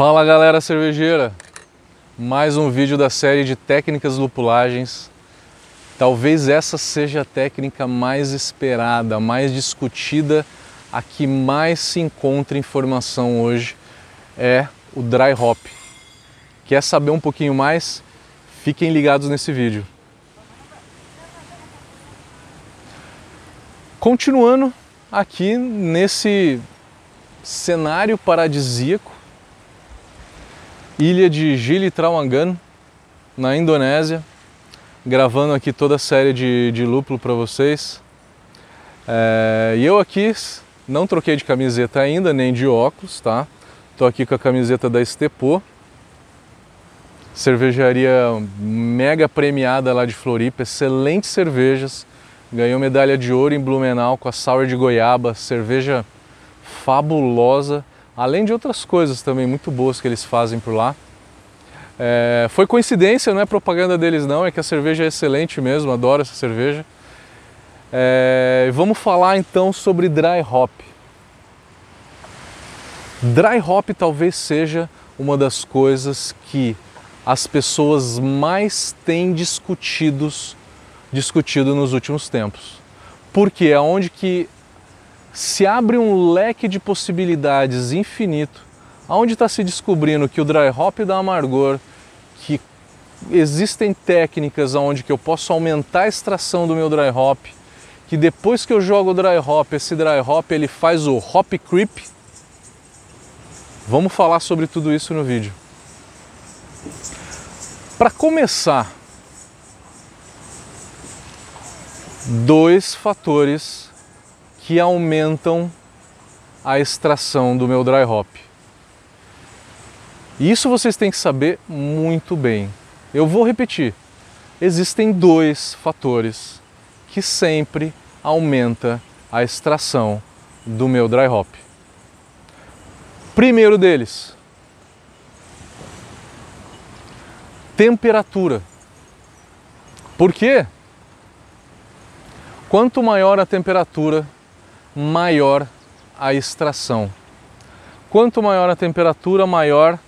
Fala galera cervejeira, mais um vídeo da série de técnicas lupulagens. Talvez essa seja a técnica mais esperada, mais discutida, a que mais se encontra informação hoje é o dry hop. Quer saber um pouquinho mais? Fiquem ligados nesse vídeo. Continuando aqui nesse cenário paradisíaco ilha de Gili Trawangan, na Indonésia, gravando aqui toda a série de, de lúpulo para vocês. É, e eu aqui não troquei de camiseta ainda, nem de óculos, tá? Tô aqui com a camiseta da Estepô, cervejaria mega premiada lá de Floripa, excelentes cervejas. Ganhou medalha de ouro em Blumenau com a Sour de Goiaba, cerveja fabulosa além de outras coisas também muito boas que eles fazem por lá. É, foi coincidência, não é propaganda deles não, é que a cerveja é excelente mesmo, adoro essa cerveja. É, vamos falar então sobre dry hop. Dry hop talvez seja uma das coisas que as pessoas mais têm discutidos, discutido nos últimos tempos. Porque é onde que se abre um leque de possibilidades infinito, onde está se descobrindo que o dry hop dá amargor, que existem técnicas onde que eu posso aumentar a extração do meu dry hop, que depois que eu jogo o dry hop, esse dry hop ele faz o hop creep. Vamos falar sobre tudo isso no vídeo. Para começar, dois fatores que aumentam a extração do meu dry hop. Isso vocês têm que saber muito bem. Eu vou repetir. Existem dois fatores que sempre aumenta a extração do meu dry hop. Primeiro deles, temperatura. Por quê? Quanto maior a temperatura, maior a extração. Quanto maior a temperatura, maior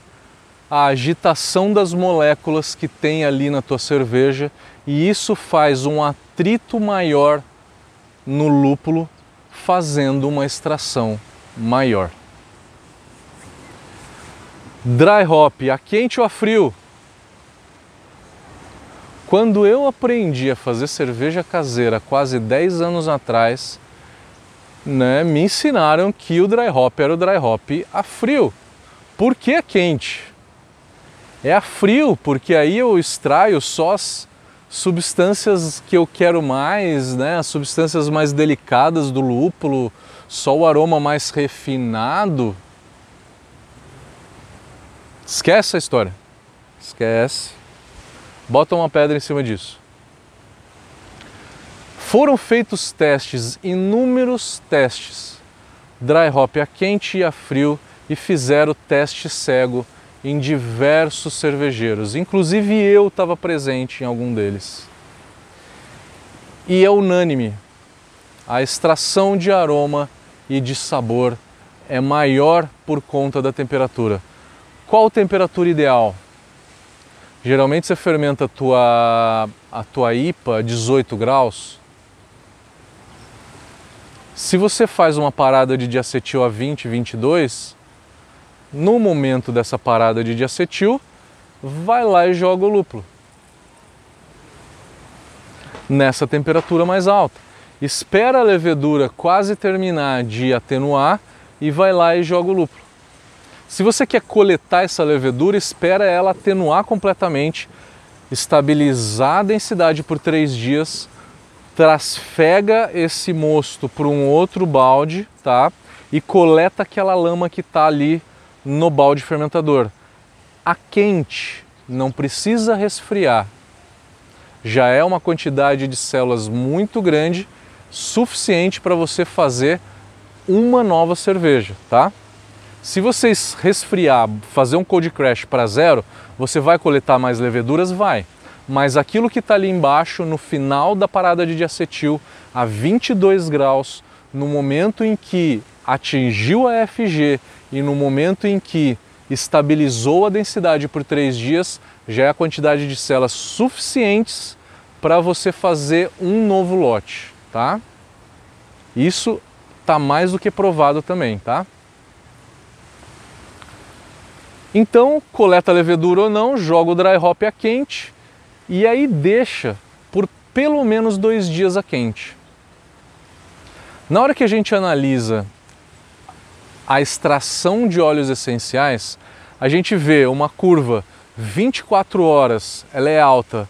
a agitação das moléculas que tem ali na tua cerveja e isso faz um atrito maior no lúpulo, fazendo uma extração maior. Dry hop, a quente ou a frio? Quando eu aprendi a fazer cerveja caseira quase 10 anos atrás, né, me ensinaram que o dry hop era o dry hop a frio. Por que a quente? É a frio, porque aí eu extraio só as substâncias que eu quero mais, né, as substâncias mais delicadas do lúpulo, só o aroma mais refinado. Esquece a história. Esquece. Bota uma pedra em cima disso. Foram feitos testes, inúmeros testes, dry hop a quente e a frio, e fizeram teste cego em diversos cervejeiros, inclusive eu estava presente em algum deles. E é unânime, a extração de aroma e de sabor é maior por conta da temperatura. Qual temperatura ideal? Geralmente você fermenta a tua, a tua IPA a 18 graus, se você faz uma parada de diacetil a 20, 22, no momento dessa parada de diacetil, vai lá e joga o lúpulo. Nessa temperatura mais alta. Espera a levedura quase terminar de atenuar e vai lá e joga o lúpulo. Se você quer coletar essa levedura, espera ela atenuar completamente, estabilizar a densidade por três dias trasfega esse mosto para um outro balde, tá? E coleta aquela lama que está ali no balde fermentador. A quente não precisa resfriar. Já é uma quantidade de células muito grande, suficiente para você fazer uma nova cerveja, tá? Se vocês resfriar, fazer um cold crash para zero, você vai coletar mais leveduras? Vai mas aquilo que está ali embaixo, no final da parada de diacetil, a 22 graus, no momento em que atingiu a FG e no momento em que estabilizou a densidade por três dias, já é a quantidade de células suficientes para você fazer um novo lote, tá? Isso está mais do que provado também, tá? Então, coleta levedura ou não, joga o dry hop a quente e aí deixa por pelo menos dois dias a quente. Na hora que a gente analisa a extração de óleos essenciais, a gente vê uma curva 24 horas, ela é alta.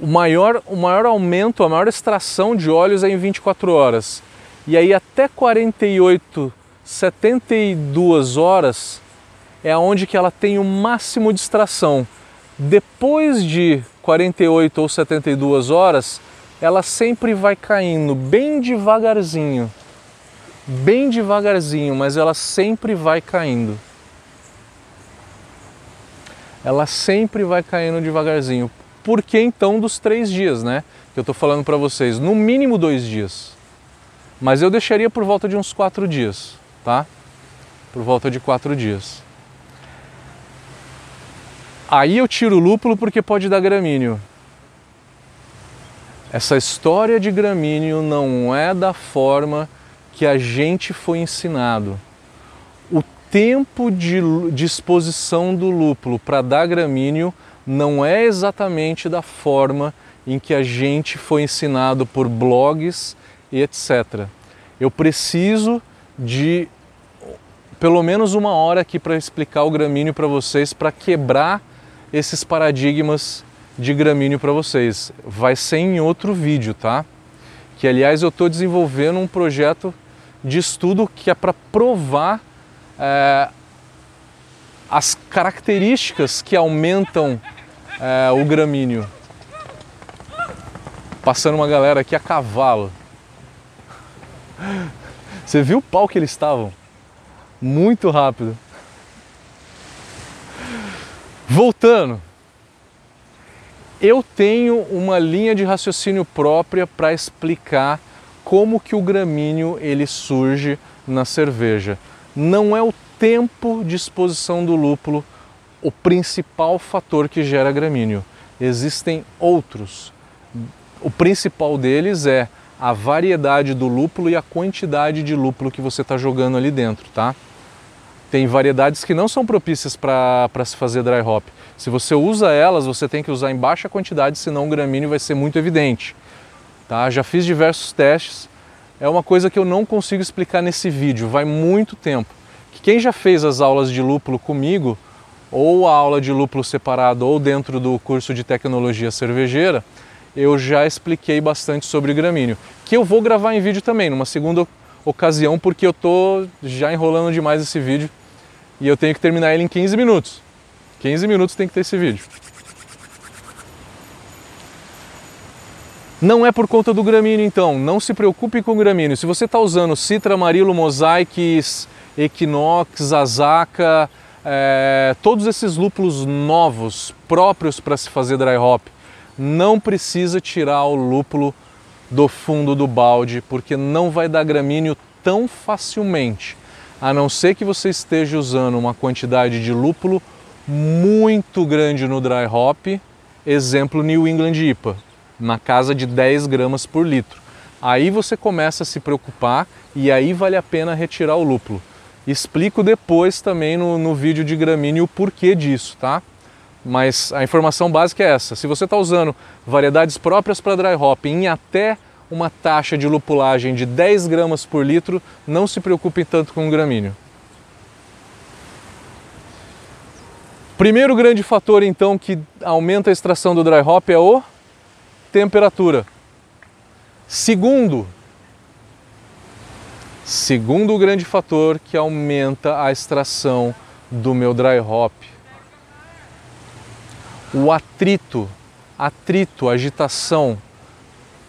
O maior, o maior aumento, a maior extração de óleos é em 24 horas. E aí até 48, 72 horas é onde que ela tem o máximo de extração. Depois de 48 ou 72 horas, ela sempre vai caindo bem devagarzinho. Bem devagarzinho, mas ela sempre vai caindo. Ela sempre vai caindo devagarzinho. Por que então dos três dias, né? Que eu estou falando para vocês, no mínimo dois dias. Mas eu deixaria por volta de uns quatro dias, tá? Por volta de quatro dias. Aí eu tiro o lúpulo porque pode dar gramíneo. Essa história de gramíneo não é da forma que a gente foi ensinado. O tempo de, de exposição do lúpulo para dar gramíneo não é exatamente da forma em que a gente foi ensinado por blogs e etc. Eu preciso de pelo menos uma hora aqui para explicar o gramíneo para vocês, para quebrar esses paradigmas de gramíneo para vocês. Vai ser em outro vídeo, tá? Que aliás eu estou desenvolvendo um projeto de estudo que é para provar é, as características que aumentam é, o gramíneo. Passando uma galera aqui a cavalo. Você viu o pau que eles estavam? Muito rápido. Voltando, eu tenho uma linha de raciocínio própria para explicar como que o gramíneo ele surge na cerveja. Não é o tempo de exposição do lúpulo o principal fator que gera gramíneo. Existem outros. O principal deles é a variedade do lúpulo e a quantidade de lúpulo que você está jogando ali dentro, tá? Tem variedades que não são propícias para se fazer dry hop. Se você usa elas, você tem que usar em baixa quantidade, senão o gramíneo vai ser muito evidente. Tá? Já fiz diversos testes, é uma coisa que eu não consigo explicar nesse vídeo, vai muito tempo. Quem já fez as aulas de lúpulo comigo, ou a aula de lúpulo separado, ou dentro do curso de tecnologia cervejeira, eu já expliquei bastante sobre gramíneo, que eu vou gravar em vídeo também, numa segunda ocasião, porque eu tô já enrolando demais esse vídeo e eu tenho que terminar ele em 15 minutos. 15 minutos tem que ter esse vídeo. Não é por conta do gramíneo então, não se preocupe com o gramíneo. Se você está usando Citra, Amarilo, Mosaics, Equinox, Azaka, é, todos esses lúpulos novos, próprios para se fazer dry hop, não precisa tirar o lúpulo do fundo do balde, porque não vai dar gramíneo tão facilmente a não ser que você esteja usando uma quantidade de lúpulo muito grande no dry hop, exemplo New England IPA, na casa de 10 gramas por litro. Aí você começa a se preocupar e aí vale a pena retirar o lúpulo. Explico depois também no, no vídeo de gramíneo o porquê disso, tá? Mas a informação básica é essa. Se você está usando variedades próprias para dry hop em até uma taxa de lupulagem de 10 gramas por litro, não se preocupe tanto com o gramíneo. Primeiro grande fator então que aumenta a extração do dry hop é o temperatura. Segundo, segundo grande fator que aumenta a extração do meu dry hop, o atrito, atrito, agitação,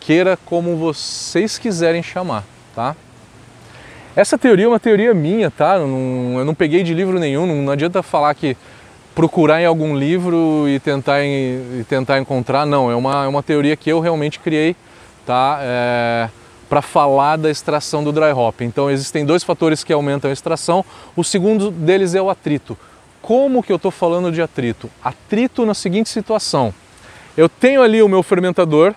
queira como vocês quiserem chamar, tá? Essa teoria é uma teoria minha, tá? Não, eu não peguei de livro nenhum, não, não, adianta falar que procurar em algum livro e tentar, e tentar encontrar, não, é uma, é uma teoria que eu realmente criei, tá? É, para falar da extração do dry hop. Então existem dois fatores que aumentam a extração. O segundo deles é o atrito. Como que eu estou falando de atrito? Atrito na seguinte situação: eu tenho ali o meu fermentador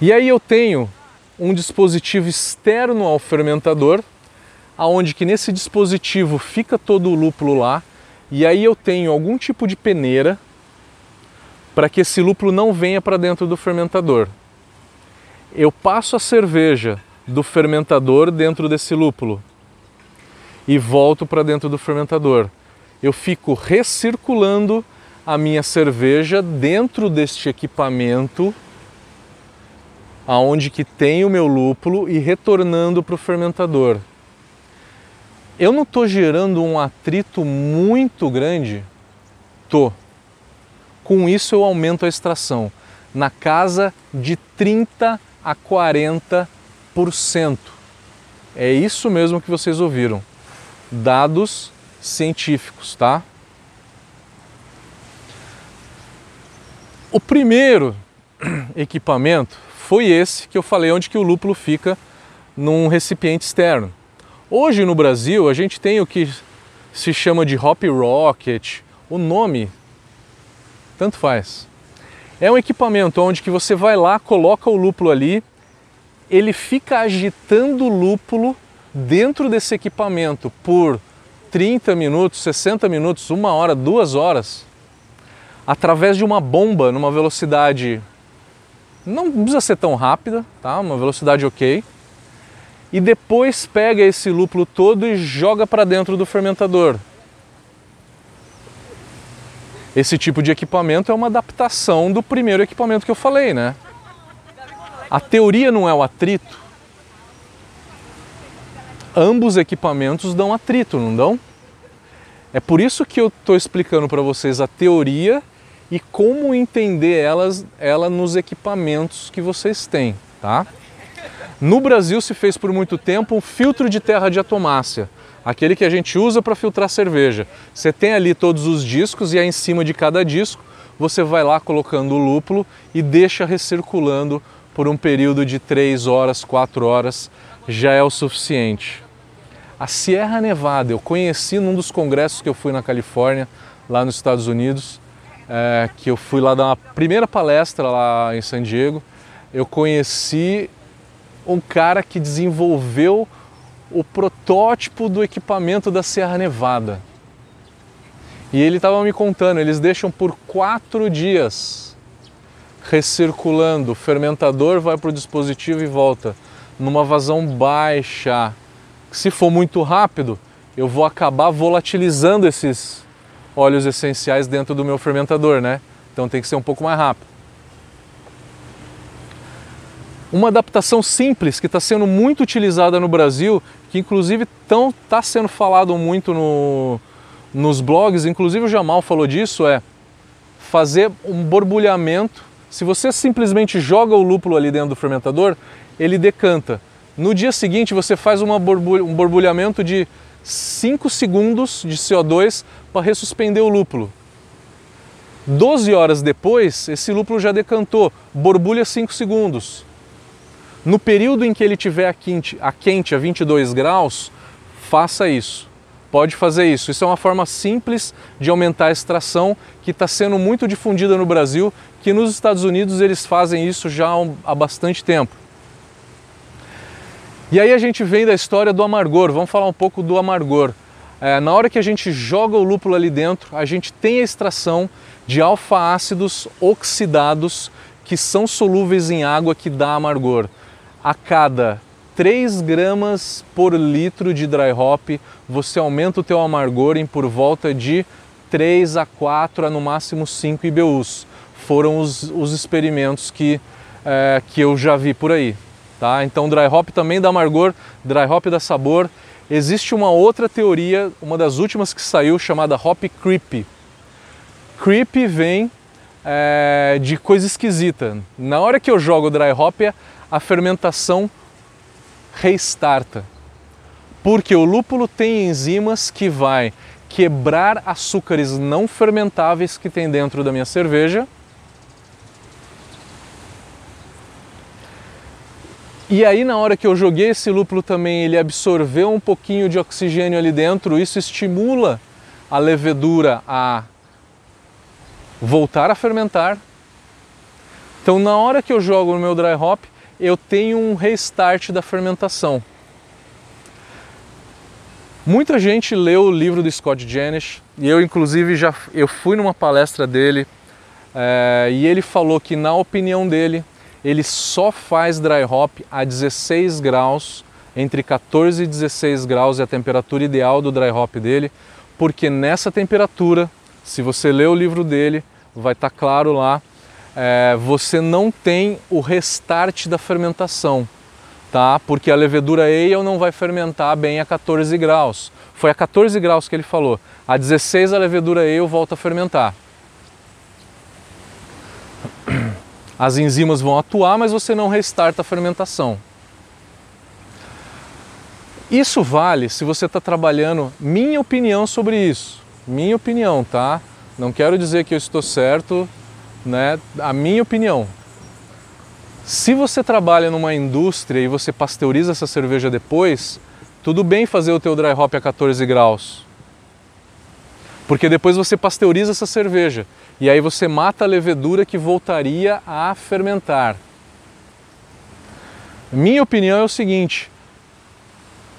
e aí eu tenho um dispositivo externo ao fermentador, aonde que nesse dispositivo fica todo o lúpulo lá, e aí eu tenho algum tipo de peneira para que esse lúpulo não venha para dentro do fermentador. Eu passo a cerveja do fermentador dentro desse lúpulo e volto para dentro do fermentador. Eu fico recirculando a minha cerveja dentro deste equipamento aonde que tem o meu lúpulo e retornando para o fermentador. Eu não estou gerando um atrito muito grande? Tô. Com isso eu aumento a extração na casa de 30 a 40%. É isso mesmo que vocês ouviram. Dados científicos, tá? O primeiro equipamento foi esse que eu falei onde que o lúpulo fica num recipiente externo. Hoje no Brasil a gente tem o que se chama de hop rocket, o nome tanto faz. É um equipamento onde que você vai lá, coloca o lúpulo ali, ele fica agitando o lúpulo dentro desse equipamento por 30 minutos, 60 minutos, uma hora, duas horas, através de uma bomba numa velocidade não precisa ser tão rápida, tá? Uma velocidade ok. E depois pega esse lúpulo todo e joga para dentro do fermentador. Esse tipo de equipamento é uma adaptação do primeiro equipamento que eu falei, né? A teoria não é o atrito. Ambos equipamentos dão atrito, não dão? É por isso que eu estou explicando para vocês a teoria e como entender elas, ela nos equipamentos que vocês têm, tá? No Brasil se fez por muito tempo um filtro de terra de atomácia, aquele que a gente usa para filtrar cerveja. Você tem ali todos os discos e aí em cima de cada disco você vai lá colocando o lúpulo e deixa recirculando por um período de 3 horas, 4 horas, já é o suficiente. A Sierra Nevada eu conheci num dos congressos que eu fui na Califórnia, lá nos Estados Unidos é, que eu fui lá dar uma primeira palestra lá em San Diego, eu conheci um cara que desenvolveu o protótipo do equipamento da Serra Nevada. E ele estava me contando, eles deixam por quatro dias recirculando, o fermentador vai para o dispositivo e volta, numa vazão baixa. Se for muito rápido, eu vou acabar volatilizando esses, óleos essenciais dentro do meu fermentador, né? Então tem que ser um pouco mais rápido. Uma adaptação simples que está sendo muito utilizada no Brasil, que inclusive está sendo falado muito no, nos blogs, inclusive o Jamal falou disso, é fazer um borbulhamento. Se você simplesmente joga o lúpulo ali dentro do fermentador, ele decanta. No dia seguinte você faz borbulha, um borbulhamento de 5 segundos de CO2 para ressuspender o lúpulo. 12 horas depois, esse lúpulo já decantou, borbulha 5 segundos. No período em que ele tiver a quente, a quente a 22 graus, faça isso. Pode fazer isso. Isso é uma forma simples de aumentar a extração que está sendo muito difundida no Brasil, que nos Estados Unidos eles fazem isso já há bastante tempo. E aí a gente vem da história do amargor, vamos falar um pouco do amargor. É, na hora que a gente joga o lúpulo ali dentro, a gente tem a extração de alfa-ácidos oxidados que são solúveis em água que dá amargor. A cada 3 gramas por litro de dry hop, você aumenta o teu amargor em por volta de 3 a 4 a no máximo 5 IBUs. Foram os, os experimentos que, é, que eu já vi por aí. Tá? Então dry hop também dá amargor, dry hop dá sabor. Existe uma outra teoria, uma das últimas que saiu, chamada hop creep. Creep vem é, de coisa esquisita. Na hora que eu jogo dry hop, a fermentação restarta. Porque o lúpulo tem enzimas que vai quebrar açúcares não fermentáveis que tem dentro da minha cerveja E aí na hora que eu joguei esse lúpulo também, ele absorveu um pouquinho de oxigênio ali dentro, isso estimula a levedura a voltar a fermentar. Então na hora que eu jogo no meu dry hop, eu tenho um restart da fermentação. Muita gente leu o livro do Scott Janish e eu inclusive já eu fui numa palestra dele é, e ele falou que na opinião dele ele só faz dry hop a 16 graus, entre 14 e 16 graus é a temperatura ideal do dry hop dele, porque nessa temperatura, se você ler o livro dele, vai estar tá claro lá, é, você não tem o restart da fermentação, tá? Porque a levedura ale não vai fermentar bem a 14 graus. Foi a 14 graus que ele falou. A 16 a levedura ale volta a fermentar. As enzimas vão atuar, mas você não restarta a fermentação. Isso vale se você está trabalhando, minha opinião sobre isso, minha opinião, tá? Não quero dizer que eu estou certo, né? A minha opinião. Se você trabalha numa indústria e você pasteuriza essa cerveja depois, tudo bem fazer o teu dry hop a 14 graus. Porque depois você pasteuriza essa cerveja e aí você mata a levedura que voltaria a fermentar. Minha opinião é o seguinte: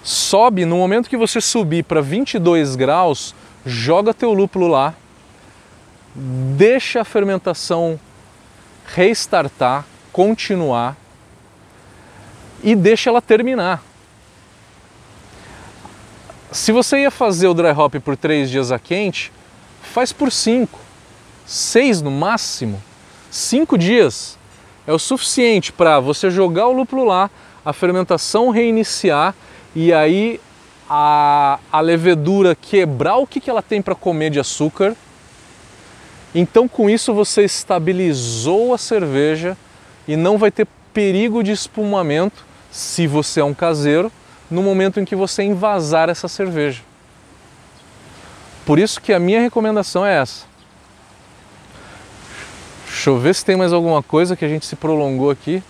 sobe, no momento que você subir para 22 graus, joga teu lúpulo lá, deixa a fermentação restartar, continuar e deixa ela terminar. Se você ia fazer o dry hop por três dias a quente, faz por cinco seis no máximo, cinco dias é o suficiente para você jogar o lúpulo lá, a fermentação reiniciar e aí a, a levedura quebrar o que, que ela tem para comer de açúcar. Então, com isso, você estabilizou a cerveja e não vai ter perigo de espumamento, se você é um caseiro, no momento em que você envasar essa cerveja. Por isso que a minha recomendação é essa. Deixa eu ver se tem mais alguma coisa que a gente se prolongou aqui.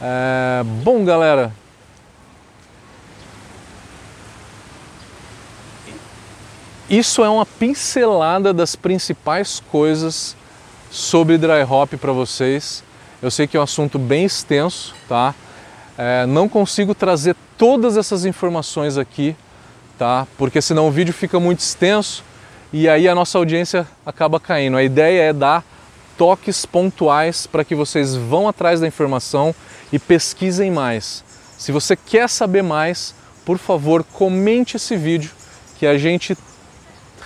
É... Bom, galera. Isso é uma pincelada das principais coisas sobre dry hop para vocês. Eu sei que é um assunto bem extenso, tá? É, não consigo trazer todas essas informações aqui, tá? Porque senão o vídeo fica muito extenso e aí a nossa audiência acaba caindo. A ideia é dar toques pontuais para que vocês vão atrás da informação e pesquisem mais. Se você quer saber mais, por favor, comente esse vídeo que a gente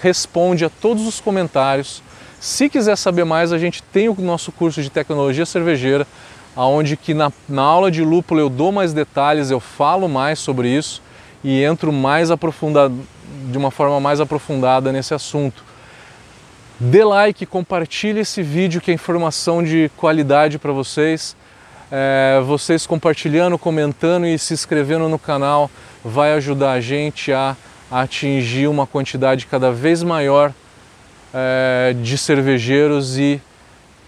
responde a todos os comentários. Se quiser saber mais, a gente tem o nosso curso de tecnologia cervejeira, aonde que na, na aula de lúpulo eu dou mais detalhes, eu falo mais sobre isso e entro mais aprofundado, de uma forma mais aprofundada nesse assunto. Dê like, compartilhe esse vídeo que é informação de qualidade para vocês. É, vocês compartilhando, comentando e se inscrevendo no canal vai ajudar a gente a, atingir uma quantidade cada vez maior é, de cervejeiros e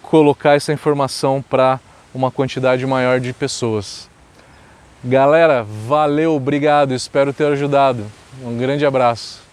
colocar essa informação para uma quantidade maior de pessoas. Galera, valeu, obrigado, espero ter ajudado. Um grande abraço.